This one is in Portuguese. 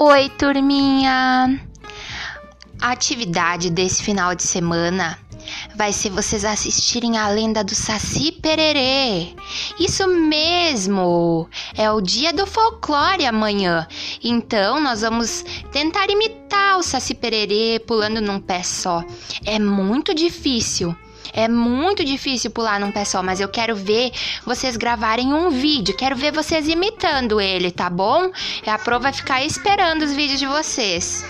Oi, turminha! A atividade desse final de semana vai ser vocês assistirem a lenda do Saci Pererê. Isso mesmo! É o dia do folclore amanhã. Então nós vamos tentar imitar o Saci Pererê pulando num pé só. É muito difícil. É muito difícil pular num pé só, mas eu quero ver vocês gravarem um vídeo. Quero ver vocês imitando ele, tá bom? A Pro vai ficar esperando os vídeos de vocês.